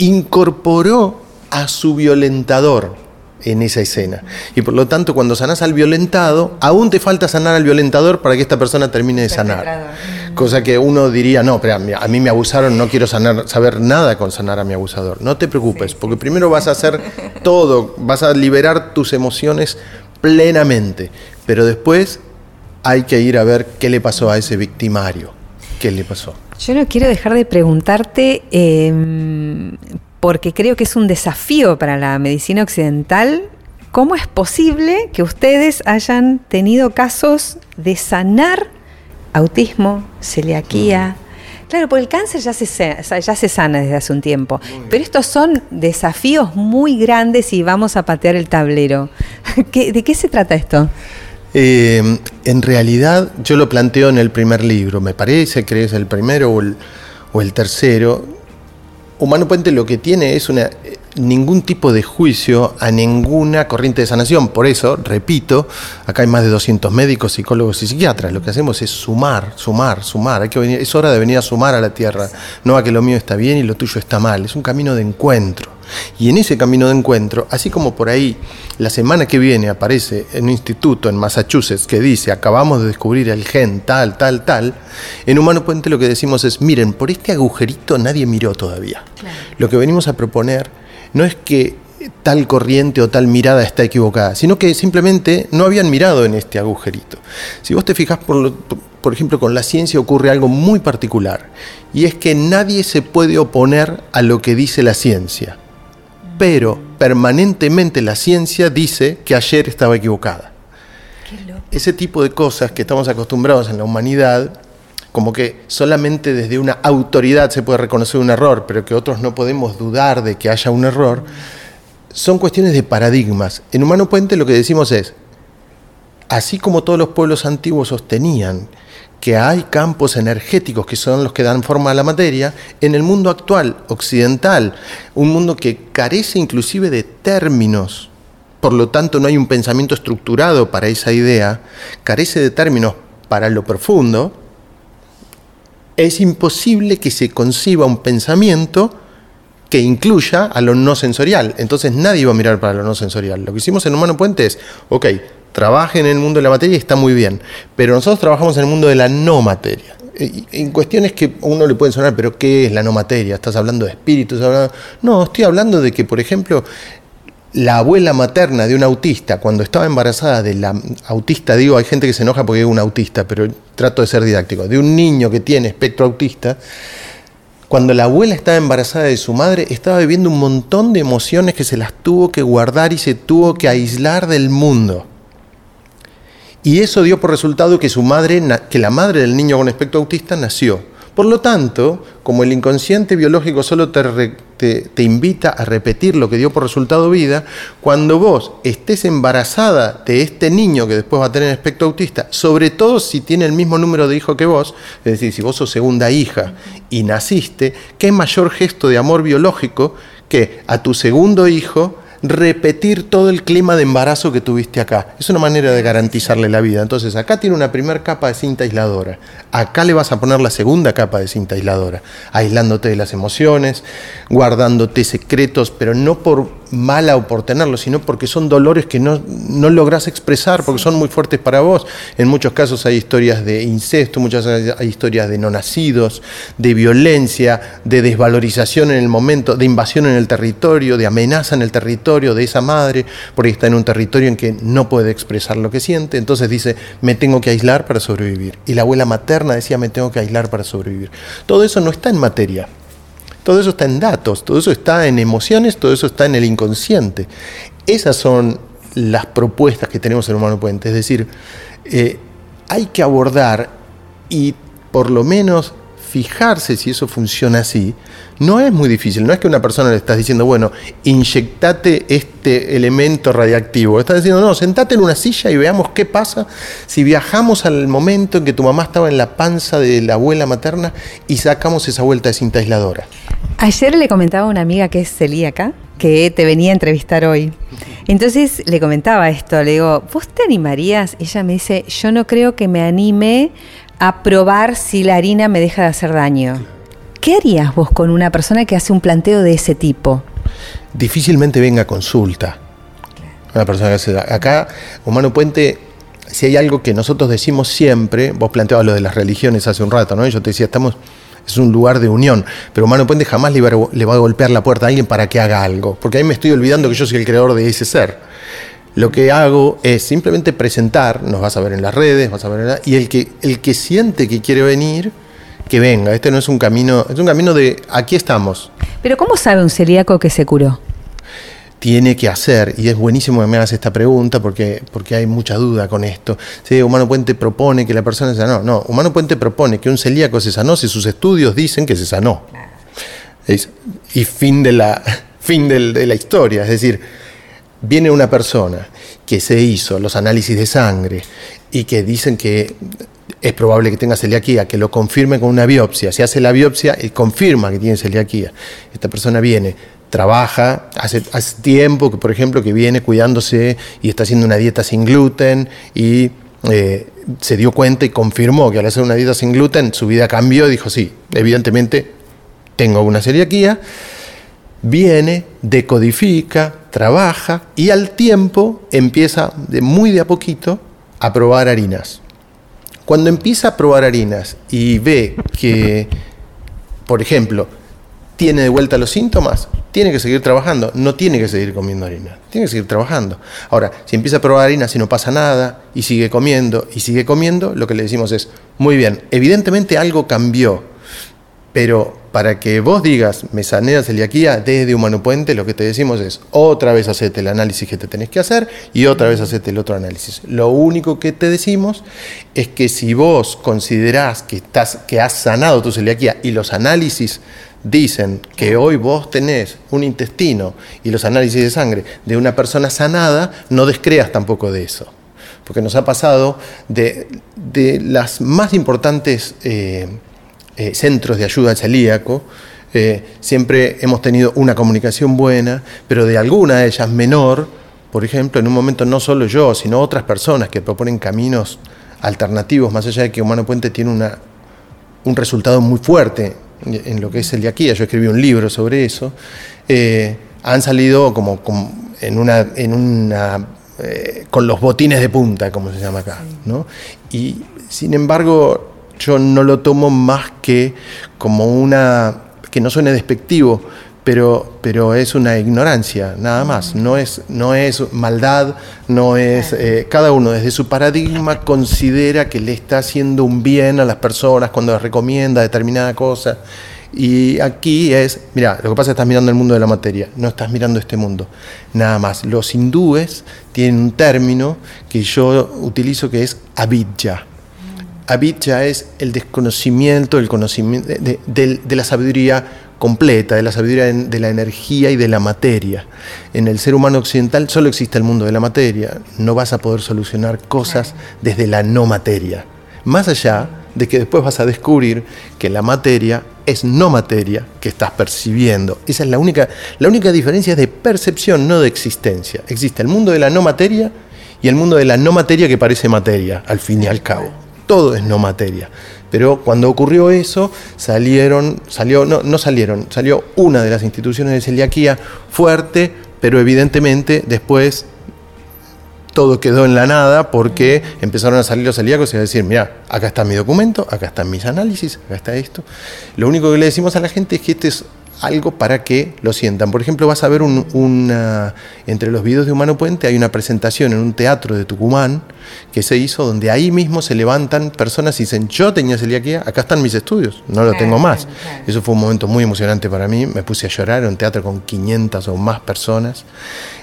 incorporó a su violentador en esa escena. Y por lo tanto, cuando sanás al violentado, aún te falta sanar al violentador para que esta persona termine de sanar. Cosa que uno diría, no, pero a mí me abusaron, no quiero sanar, saber nada con sanar a mi abusador. No te preocupes, porque primero vas a hacer todo, vas a liberar tus emociones plenamente, pero después hay que ir a ver qué le pasó a ese victimario. ¿Qué le pasó? Yo no quiero dejar de preguntarte, em, porque creo que es un desafío para la medicina occidental. ¿Cómo es posible que ustedes hayan tenido casos de sanar autismo, celiaquía? Claro, porque el cáncer ya se, ya se sana desde hace un tiempo, pero estos son desafíos muy grandes y vamos a patear el tablero. *laughs* ¿De qué se trata esto? Eh, en realidad yo lo planteo en el primer libro, me parece que es el primero o el, o el tercero. Humano Puente lo que tiene es una, ningún tipo de juicio a ninguna corriente de sanación. Por eso, repito, acá hay más de 200 médicos, psicólogos y psiquiatras. Lo que hacemos es sumar, sumar, sumar. Hay que venir, es hora de venir a sumar a la tierra, no a que lo mío está bien y lo tuyo está mal. Es un camino de encuentro. Y en ese camino de encuentro, así como por ahí la semana que viene aparece en un instituto en Massachusetts que dice acabamos de descubrir el gen tal, tal, tal, en Humano Puente lo que decimos es, miren, por este agujerito nadie miró todavía. Lo que venimos a proponer no es que tal corriente o tal mirada está equivocada, sino que simplemente no habían mirado en este agujerito. Si vos te fijas, por, por ejemplo, con la ciencia ocurre algo muy particular, y es que nadie se puede oponer a lo que dice la ciencia, pero permanentemente la ciencia dice que ayer estaba equivocada. Ese tipo de cosas que estamos acostumbrados en la humanidad como que solamente desde una autoridad se puede reconocer un error, pero que otros no podemos dudar de que haya un error, son cuestiones de paradigmas. En Humano Puente lo que decimos es, así como todos los pueblos antiguos sostenían que hay campos energéticos que son los que dan forma a la materia, en el mundo actual, occidental, un mundo que carece inclusive de términos, por lo tanto no hay un pensamiento estructurado para esa idea, carece de términos para lo profundo, es imposible que se conciba un pensamiento que incluya a lo no sensorial. Entonces nadie va a mirar para lo no sensorial. Lo que hicimos en Humano Puente es, ok, trabaje en el mundo de la materia y está muy bien, pero nosotros trabajamos en el mundo de la no materia. En cuestiones que a uno le pueden sonar, pero ¿qué es la no materia? ¿Estás hablando de espíritus? No, estoy hablando de que, por ejemplo, la abuela materna de un autista, cuando estaba embarazada de la autista, digo, hay gente que se enoja porque es un autista, pero trato de ser didáctico, de un niño que tiene espectro autista, cuando la abuela estaba embarazada de su madre, estaba viviendo un montón de emociones que se las tuvo que guardar y se tuvo que aislar del mundo. Y eso dio por resultado que su madre, que la madre del niño con espectro autista nació. Por lo tanto, como el inconsciente biológico solo te, te, invita a repetir lo que dio por resultado vida, cuando vos estés embarazada de este niño que después va a tener espectro autista, sobre todo si tiene el mismo número de hijos que vos, es decir, si vos sos segunda hija y naciste, ¿qué mayor gesto de amor biológico que a tu segundo hijo repetir todo el clima de embarazo que tuviste acá. Es una manera de garantizarle la vida. Entonces, acá tiene una primera capa de cinta aisladora. Acá le vas a poner la segunda capa de cinta aisladora, aislándote de las emociones, guardándote secretos, pero no por mala o por tenerlo, sino porque son dolores que no, no logras expresar, porque son muy fuertes para vos. En muchos casos hay historias de incesto, muchas hay historias de no nacidos, de violencia, de desvalorización en el momento, de invasión en el territorio, de amenaza en el territorio de esa madre, porque está en un territorio en que no puede expresar lo que siente, entonces dice, me tengo que aislar para sobrevivir. Y la abuela materna decía, me tengo que aislar para sobrevivir. Todo eso no está en materia. Todo eso está en datos, todo eso está en emociones, todo eso está en el inconsciente. Esas son las propuestas que tenemos en Humano Puente. Es decir, eh, hay que abordar y por lo menos fijarse si eso funciona así, no es muy difícil. No es que una persona le estás diciendo, bueno, inyectate este elemento radiactivo. Estás diciendo, no, sentate en una silla y veamos qué pasa si viajamos al momento en que tu mamá estaba en la panza de la abuela materna y sacamos esa vuelta de cinta aisladora. Ayer le comentaba a una amiga que es celíaca que te venía a entrevistar hoy. Entonces le comentaba esto, le digo, ¿vos te animarías? Ella me dice, yo no creo que me anime a probar si la harina me deja de hacer daño. ¿Qué harías vos con una persona que hace un planteo de ese tipo? Difícilmente venga a consulta. Una persona que hace. Acá, Humano Puente, si hay algo que nosotros decimos siempre, vos planteabas lo de las religiones hace un rato, ¿no? Yo te decía, estamos. Es un lugar de unión, pero Humano Puente jamás le va, a, le va a golpear la puerta a alguien para que haga algo, porque ahí me estoy olvidando que yo soy el creador de ese ser. Lo que hago es simplemente presentar, nos vas a ver en las redes, vas a ver en la, y el que, el que siente que quiere venir, que venga. Este no es un camino, es un camino de aquí estamos. Pero ¿cómo sabe un celíaco que se curó? tiene que hacer, y es buenísimo que me hagas esta pregunta porque, porque hay mucha duda con esto. Sí, Humano Puente propone que la persona se sanó. No, Humano Puente propone que un celíaco se sanó si sus estudios dicen que se sanó. y fin de la, *laughs* fin de la historia. Es decir, viene una persona que se hizo los análisis de sangre y que dicen que es probable que tenga celiaquía, que lo confirme con una biopsia. Se hace la biopsia y confirma que tiene celiaquía. Esta persona viene, trabaja, hace, tiempo que, por ejemplo, que viene cuidándose y está haciendo una dieta sin gluten y eh, se dio cuenta y confirmó que al hacer una dieta sin gluten su vida cambió dijo, sí, evidentemente tengo una celiaquía. Viene, decodifica, trabaja y al tiempo empieza de muy de a poquito a probar harinas. Cuando empieza a probar harinas y ve que, por ejemplo, tiene de vuelta los síntomas, tiene que seguir trabajando, no tiene que seguir comiendo harina, tiene que seguir trabajando. Ahora, si empieza a probar harina, si no pasa nada, y sigue comiendo, y sigue comiendo, lo que le decimos es, muy bien, evidentemente algo cambió, pero para que vos digas, me sané la celiaquía desde Humano Puente, lo que te decimos es, otra vez hacete el análisis que te tenés que hacer y otra vez hacete el otro análisis. Lo único que te decimos es que si vos considerás que, estás, que has sanado tu celiaquía y los análisis dicen que hoy vos tenés un intestino y los análisis de sangre de una persona sanada, no descreas tampoco de eso. Porque nos ha pasado de, las más importantes eh, eh, centros de ayuda al celíaco, eh, siempre hemos tenido una comunicación buena, pero de alguna de ellas menor, por ejemplo, en un momento no solo yo, sino otras personas que proponen caminos alternativos, más allá de que Humano Puente tiene una, un resultado muy fuerte en lo que es el de aquí, yo escribí un libro sobre eso, eh, han salido como, en una, en una eh, con los botines de punta, como se llama acá. ¿no? Y sin embargo, yo no lo tomo más que como una, que no suene despectivo, pero, pero es una ignorancia, nada más. No es, no es maldad, no es. Eh, cada uno desde su paradigma considera que le está haciendo un bien a las personas cuando les recomienda determinada cosa. Y aquí es, mira, lo que pasa es que estás mirando el mundo de la materia, no estás mirando este mundo, nada más. Los hindúes tienen un término que yo utilizo que es avidya. Avidya es el desconocimiento, el conocimiento de la sabiduría completa, de la sabiduría de la energía y de la materia. En el ser humano occidental solo existe el mundo de la materia. No vas a poder solucionar cosas desde la no materia. Más allá de que después vas a descubrir que la materia es no materia que estás percibiendo. Esa es la única, la única diferencia es de percepción, no de existencia. Existe el mundo de la no materia y el mundo de la no materia que parece materia, al fin y al cabo. Todo es no materia. Pero cuando ocurrió eso, salieron, salió, no, no salieron, salió una de las instituciones de celiaquía fuerte, pero evidentemente después todo quedó en la nada porque empezaron a salir los celíacos y a decir, mira, acá está mi documento, acá están mis análisis, acá está esto. Lo único que le decimos a la gente es que este es algo para que lo sientan. Por ejemplo, vas a ver una, entre los videos de Humano Puente hay una presentación en un teatro de Tucumán que se hizo donde ahí mismo se levantan personas y dicen, yo tenía celiaquía, acá están mis estudios, no lo tengo más. Eso fue un momento muy emocionante para mí, me puse a llorar en un teatro con 500 o más personas.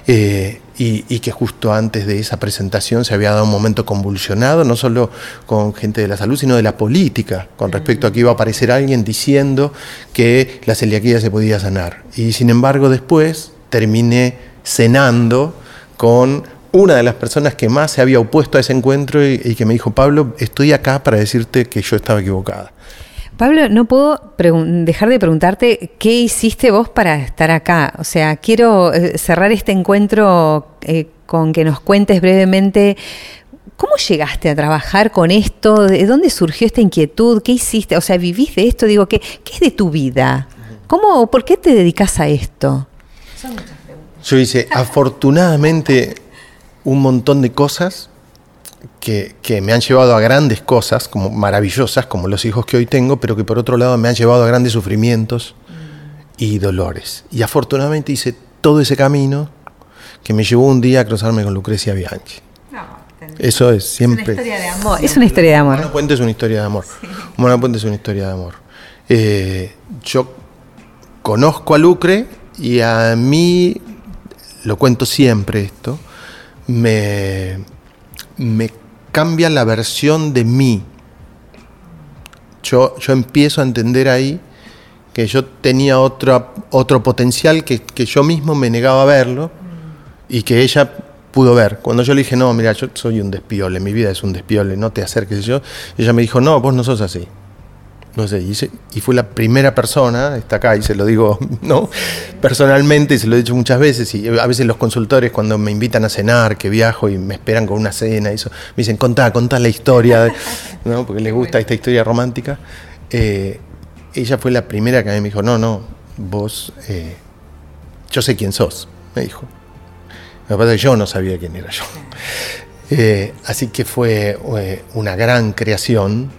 Eh, y, que justo antes de esa presentación se había dado un momento convulsionado, no solo con gente de la salud, sino de la política, con respecto a que iba a aparecer alguien diciendo que la celiaquía se podía sanar. Y sin embargo después terminé cenando con una de las personas que más se había opuesto a ese encuentro y que me dijo, Pablo, estoy acá para decirte que yo estaba equivocada. Pablo, no puedo dejar de preguntarte qué hiciste vos para estar acá. O sea, quiero eh, cerrar este encuentro eh, con que nos cuentes brevemente ¿Cómo llegaste a trabajar con esto? ¿De dónde surgió esta inquietud? ¿Qué hiciste? O sea, ¿vivís de esto? Digo, ¿qué, es de tu vida? ¿Cómo, ¿Por qué te dedicas a esto? Yo hice afortunadamente un montón de cosas que, que, me han llevado a grandes cosas, como maravillosas, como los hijos que hoy tengo, pero que por otro lado me han llevado a grandes sufrimientos y dolores. Y afortunadamente hice todo ese camino que me llevó un día a cruzarme con Lucrecia Bianchi. Eso es siempre. Es una historia de amor. Es una historia de amor. Puente es una historia de amor. Sí. Puente es una historia de amor. Eh, yo conozco a Lucre y a mí, lo cuento siempre esto, me, me cambia la versión de mí. Yo, yo empiezo a entender ahí que yo tenía otro, otro potencial que, que yo mismo me negaba a verlo y que ella pudo ver. Cuando yo le dije, no, mira, yo soy un despiole, mi vida es un despiole, no te acerques. yo, ella me dijo, no, vos no sos así. No sé, y, y, fue la primera persona, está acá y se lo digo *laughs* ¿no? personalmente y se lo he dicho muchas veces. Y a veces los consultores, cuando me invitan a cenar, que viajo y me esperan con una cena, y eso, me dicen, contá, contá la historia, *laughs* ¿no? porque les gusta esta historia romántica. Eh, ella fue la primera que a mí me dijo, no, no, vos, eh, yo sé quién sos, me dijo. Lo que pasa es que yo no sabía quién era yo. Eh, así que fue una gran creación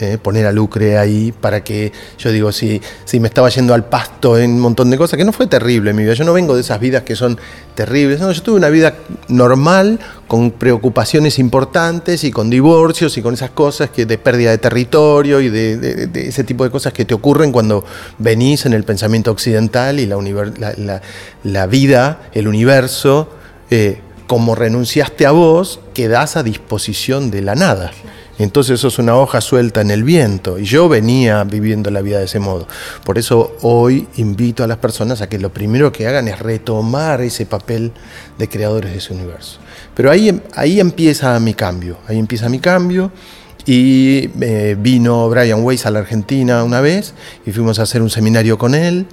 eh, poner a Lucre ahí para que yo digo, si, si me estaba yendo al pasto en un montón de cosas, que no fue terrible mi vida. Yo no vengo de esas vidas que son terribles. No, yo tuve una vida normal, con preocupaciones importantes y con divorcios y con esas cosas que de pérdida de territorio y de, ese tipo de cosas que te ocurren cuando venís en el pensamiento occidental y la, la, la, la vida, el universo eh, como renunciaste a vos, quedás a disposición de la nada. Entonces eso es una hoja suelta en el viento. Y yo venía viviendo la vida de ese modo. Por eso hoy invito a las personas a que lo primero que hagan es retomar ese papel de creadores de ese universo. Pero ahí, ahí empieza mi cambio. Ahí empieza mi cambio. Y eh, vino Brian Weiss a la Argentina una vez y fuimos a hacer un seminario con él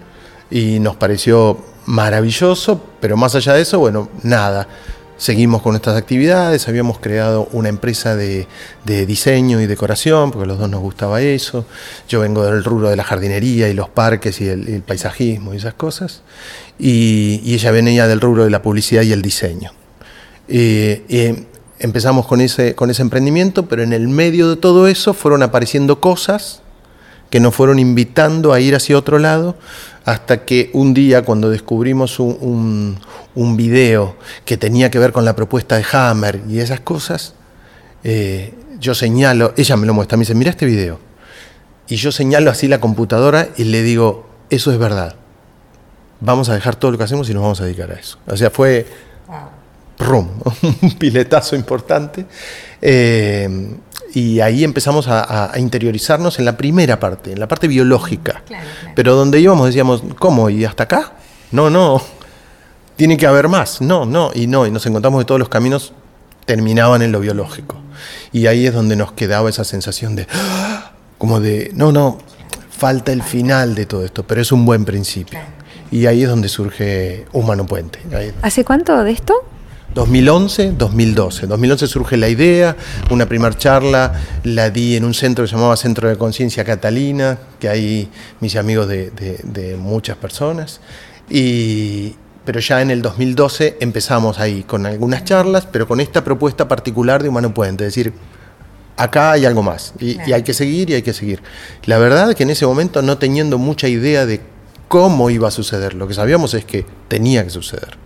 y nos pareció maravilloso, pero más allá de eso, bueno, nada. Seguimos con nuestras actividades, habíamos creado una empresa de, diseño y decoración, porque a los dos nos gustaba eso. Yo vengo del rubro de la jardinería y los parques y el, paisajismo y esas cosas. Y, ella venía del rubro de la publicidad y el diseño. Y, y empezamos con ese, con ese emprendimiento, pero en el medio de todo eso fueron apareciendo cosas que nos fueron invitando a ir hacia otro lado hasta que un día cuando descubrimos un, un, video que tenía que ver con la propuesta de Hammer y esas cosas, eh, yo señalo, ella me lo muestra, me dice, mira este video. Y yo señalo así la computadora y le digo, eso es verdad. Vamos a dejar todo lo que hacemos y nos vamos a dedicar a eso. O sea, fue rum, *laughs* un piletazo importante. Eh, y ahí empezamos a, a, interiorizarnos en la primera parte, en la parte biológica. Claro, claro. Pero donde íbamos decíamos, ¿cómo? ¿Y hasta acá? No, no, tiene que haber más. No, no, y no, y nos encontramos que todos los caminos terminaban en lo biológico. Y ahí es donde nos quedaba esa sensación de, como de, no, no, falta el final de todo esto, pero es un buen principio. Y ahí es donde surge Humano Puente. ¿Hace cuánto de esto? 2011, 2012. 2011 surge la idea, una primera charla la di en un centro que se llamaba Centro de Conciencia Catalina, que hay mis amigos de, de, de, muchas personas. Y, pero ya en el 2012 empezamos ahí con algunas charlas, pero con esta propuesta particular de Humano Puente, es decir, acá hay algo más y, y hay que seguir y hay que seguir. La verdad es que en ese momento no teniendo mucha idea de cómo iba a suceder, lo que sabíamos es que tenía que suceder.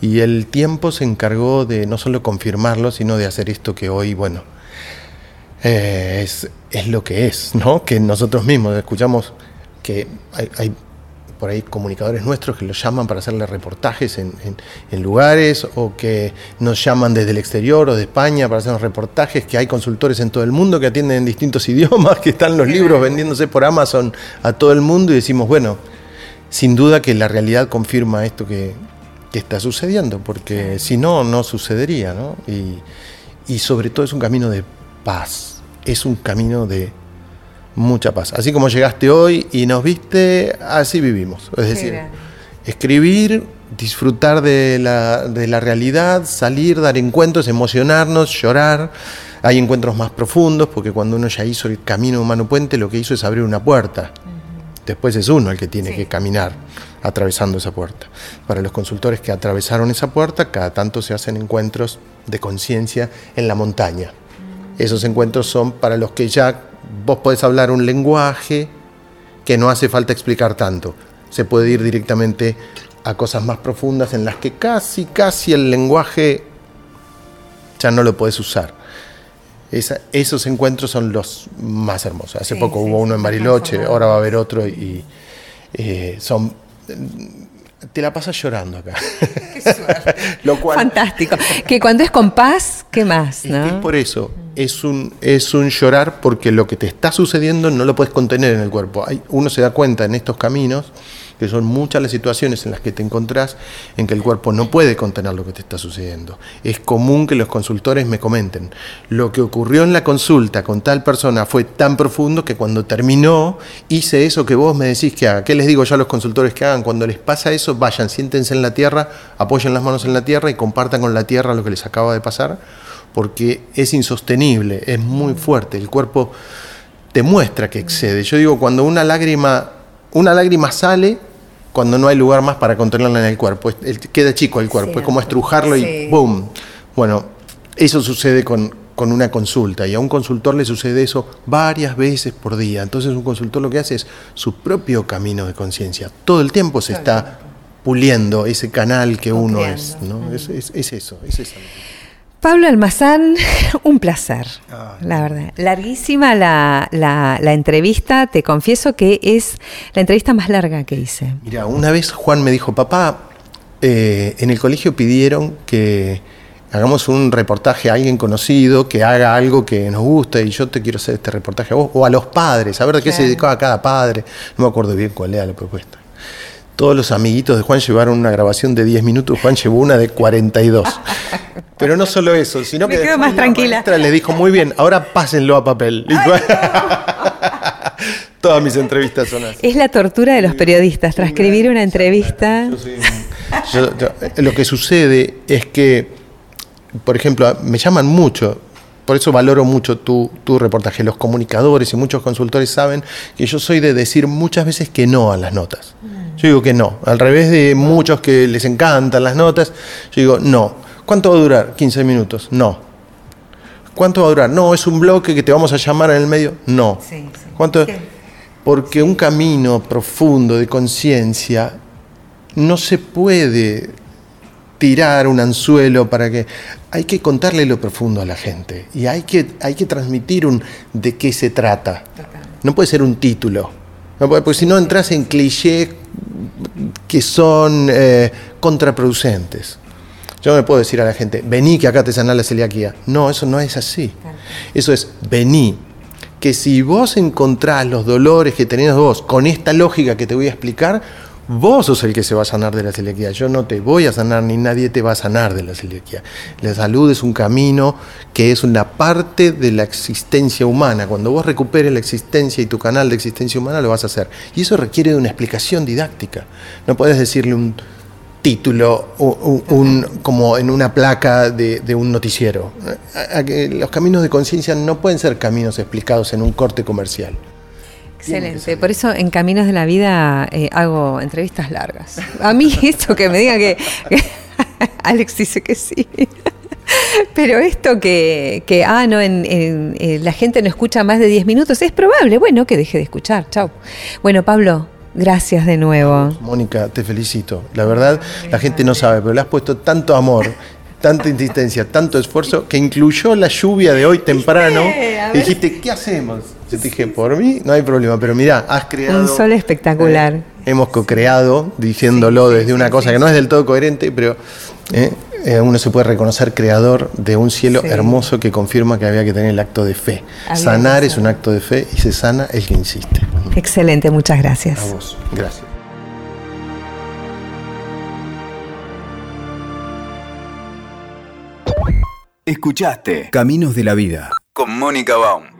Y el tiempo se encargó de no solo confirmarlo, sino de hacer esto que hoy, bueno, eh, es, es, lo que es, ¿no? Que nosotros mismos escuchamos que hay, hay, por ahí comunicadores nuestros que los llaman para hacerle reportajes en, en, en, lugares o que nos llaman desde el exterior o de España para hacer reportajes, que hay consultores en todo el mundo que atienden en distintos *laughs* idiomas, que están los libros vendiéndose por Amazon a todo el mundo y decimos, bueno, sin duda que la realidad confirma esto que, que está sucediendo, porque si no, no sucedería, ¿no? Y, y, sobre todo es un camino de paz, es un camino de mucha paz. Así como llegaste hoy y nos viste, así vivimos. Es decir, escribir disfrutar de la, de la realidad, salir, dar encuentros, emocionarnos, llorar. Hay encuentros más profundos, porque cuando uno ya hizo el camino humano puente, lo que hizo es abrir una puerta. Después es uno el que tiene que caminar atravesando esa puerta. Para los consultores que atravesaron esa puerta, cada tanto se hacen encuentros de conciencia en la montaña. Esos encuentros son para los que ya vos podés hablar un lenguaje que no hace falta explicar tanto. Se puede ir directamente a cosas más profundas en las que casi, casi el lenguaje ya no lo podés usar. Esos encuentros son los más hermosos. Hace poco hubo uno en Bariloche, ahora va a haber otro y eh, son te la pasas llorando acá. Qué *laughs* Fantástico. Que cuando es con paz, ¿qué más? Es por eso, es un, es un llorar porque lo que te está sucediendo no lo puedes contener en el cuerpo. Hay, uno se da cuenta en estos caminos que son muchas las situaciones en las que te encontrás en que el cuerpo no puede contener lo que te está sucediendo. Es común que los consultores me comenten, lo que ocurrió en la consulta con tal persona fue tan profundo que cuando terminó hice eso que vos me decís que haga. ¿Qué les digo yo a los consultores que hagan? Cuando les pasa eso, vayan, siéntense en la tierra, apoyen las manos en la tierra y compartan con la tierra lo que les acaba de pasar, porque es insostenible, es muy fuerte, el cuerpo te muestra que excede. Yo digo, cuando una lágrima, una lágrima sale, cuando no hay lugar más para contenerla en el cuerpo. Queda chico el cuerpo, es como estrujarlo y ¡boom! Bueno, eso sucede con, con una consulta y a un consultor le sucede eso varias veces por día. Entonces un consultor lo que hace es su propio camino de conciencia. Todo el tiempo se está puliendo ese canal que uno es. ¿no? Es, es, es, eso, es eso. Pablo Almazán, *laughs* un placer, la verdad. Larguísima la, entrevista, te confieso que es la entrevista más larga que hice. Mira, una vez Juan me dijo, papá, eh, en el colegio pidieron que hagamos un reportaje a alguien conocido, que haga algo que nos guste y yo te quiero hacer este reportaje a vos, o a los padres, a ver de qué se dedicaba cada padre. No me acuerdo bien cuál era la propuesta. Todos los amiguitos de Juan llevaron una grabación de 10 minutos, Juan llevó una de 42. *laughs* Pero no solo eso, sino Me que quedo más tranquila. le dijo, muy bien, ahora pásenlo a papel. *laughs* Todas mis entrevistas son así. Es la tortura de los periodistas, transcribir una entrevista. lo que sucede es que, por ejemplo, me llaman mucho, por eso valoro mucho tu, tu, reportaje. Los comunicadores y muchos consultores saben que yo soy de decir muchas veces que no a las notas. Yo digo que no. Al revés de muchos que les encantan las notas, yo digo no. ¿Cuánto va a durar? 15 minutos. No. ¿Cuánto va a durar? No, es un bloque que te vamos a llamar en el medio. No. ¿Cuánto? Porque un camino profundo de conciencia no se puede tirar un anzuelo para que hay que contarle lo profundo a la gente y hay que, hay que transmitir un de qué se trata. No puede ser un título. porque si no entras en cliché que son eh, contraproducentes. Yo no me puedo decir a la gente, vení que acá te sana la celiaquía. No, eso no es así. Eso es, vení. Que si vos encontrás los dolores que tenés vos con esta lógica que te voy a explicar, Vos sos el que se va a sanar de la celiaquía. Yo no te voy a sanar ni nadie te va a sanar de la celiaquía. La salud es un camino que es una parte de la existencia humana. Cuando vos recuperes la existencia y tu canal de existencia humana lo vas a hacer. Y eso requiere de una explicación didáctica. No puedes decirle un título un, como en una placa de, de un noticiero. Los caminos de conciencia no pueden ser caminos explicados en un corte comercial. Excelente, por eso en Caminos de la Vida eh, hago entrevistas largas. A mí *laughs* esto que me diga que, *laughs* Alex dice que sí. *laughs* Pero esto que, que ah, no, en, eh, la gente no escucha más de 10 minutos, es probable, bueno, que deje de escuchar. Chao. Bueno, Pablo, gracias de nuevo. Mónica, te felicito. La verdad, la gente no sabe, pero le has puesto tanto amor tanta insistencia, tanto esfuerzo, que incluyó la lluvia de hoy temprano. y dijiste, ¿qué hacemos? Yo te dije, por mí no hay problema, pero mira, has creado... Un sol espectacular. Eh, hemos co-creado, diciéndolo desde una cosa que no es del todo coherente, pero eh, eh, uno se puede reconocer creador de un cielo hermoso que confirma que había que tener el acto de fe. Sanar es un acto de fe y se sana el que insiste. Excelente, muchas gracias. A vos, gracias. Escuchaste Caminos de la Vida con Mónica Baum.